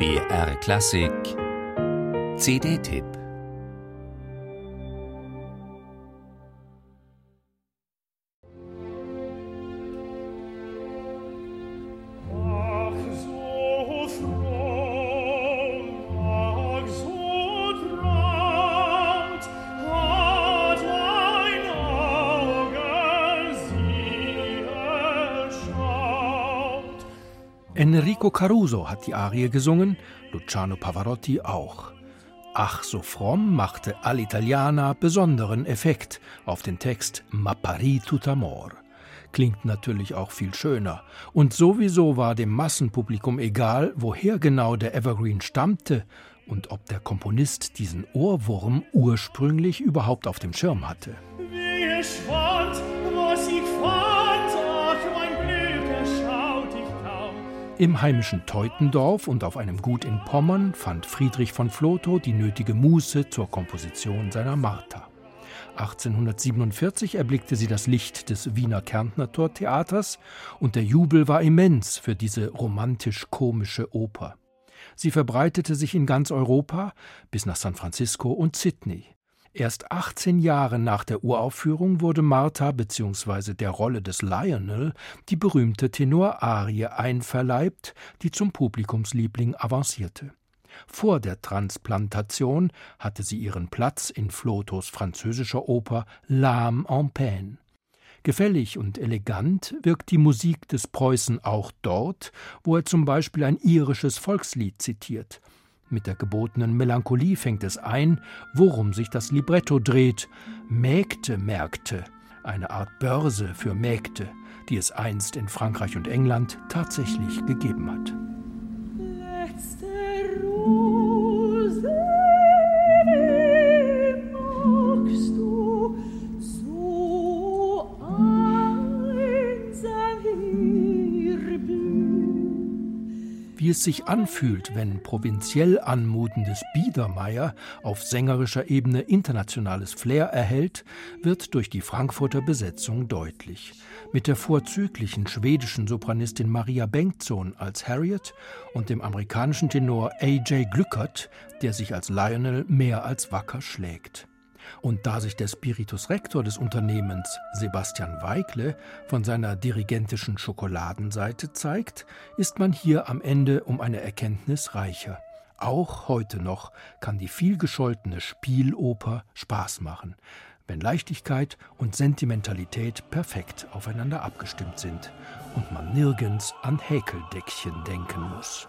BR Klassik. CD-Tipp Enrico Caruso hat die Arie gesungen, Luciano Pavarotti auch. Ach, so fromm machte All'Italiana besonderen Effekt auf den Text Ma pari tut amor. Klingt natürlich auch viel schöner. Und sowieso war dem Massenpublikum egal, woher genau der Evergreen stammte und ob der Komponist diesen Ohrwurm ursprünglich überhaupt auf dem Schirm hatte. Wie Im heimischen Teutendorf und auf einem Gut in Pommern fand Friedrich von Flotow die nötige Muße zur Komposition seiner Martha. 1847 erblickte sie das Licht des Wiener Kärntner Theaters und der Jubel war immens für diese romantisch-komische Oper. Sie verbreitete sich in ganz Europa bis nach San Francisco und Sydney. Erst 18 Jahre nach der Uraufführung wurde Martha bzw. der Rolle des Lionel die berühmte Tenorarie einverleibt, die zum Publikumsliebling avancierte. Vor der Transplantation hatte sie ihren Platz in Flotos französischer Oper L'âme en peine. Gefällig und elegant wirkt die Musik des Preußen auch dort, wo er zum Beispiel ein irisches Volkslied zitiert. Mit der gebotenen Melancholie fängt es ein, worum sich das Libretto dreht. Mägde-Märkte, eine Art Börse für Mägde, die es einst in Frankreich und England tatsächlich gegeben hat. Letzte wie es sich anfühlt, wenn provinziell anmutendes Biedermeier auf sängerischer Ebene internationales Flair erhält, wird durch die Frankfurter Besetzung deutlich. Mit der vorzüglichen schwedischen Sopranistin Maria Bengtsson als Harriet und dem amerikanischen Tenor A.J. Glückert, der sich als Lionel mehr als wacker schlägt. Und da sich der Spiritus Rector des Unternehmens, Sebastian Weigle, von seiner dirigentischen Schokoladenseite zeigt, ist man hier am Ende um eine Erkenntnis reicher. Auch heute noch kann die vielgescholtene Spieloper Spaß machen, wenn Leichtigkeit und Sentimentalität perfekt aufeinander abgestimmt sind und man nirgends an Häkeldeckchen denken muss.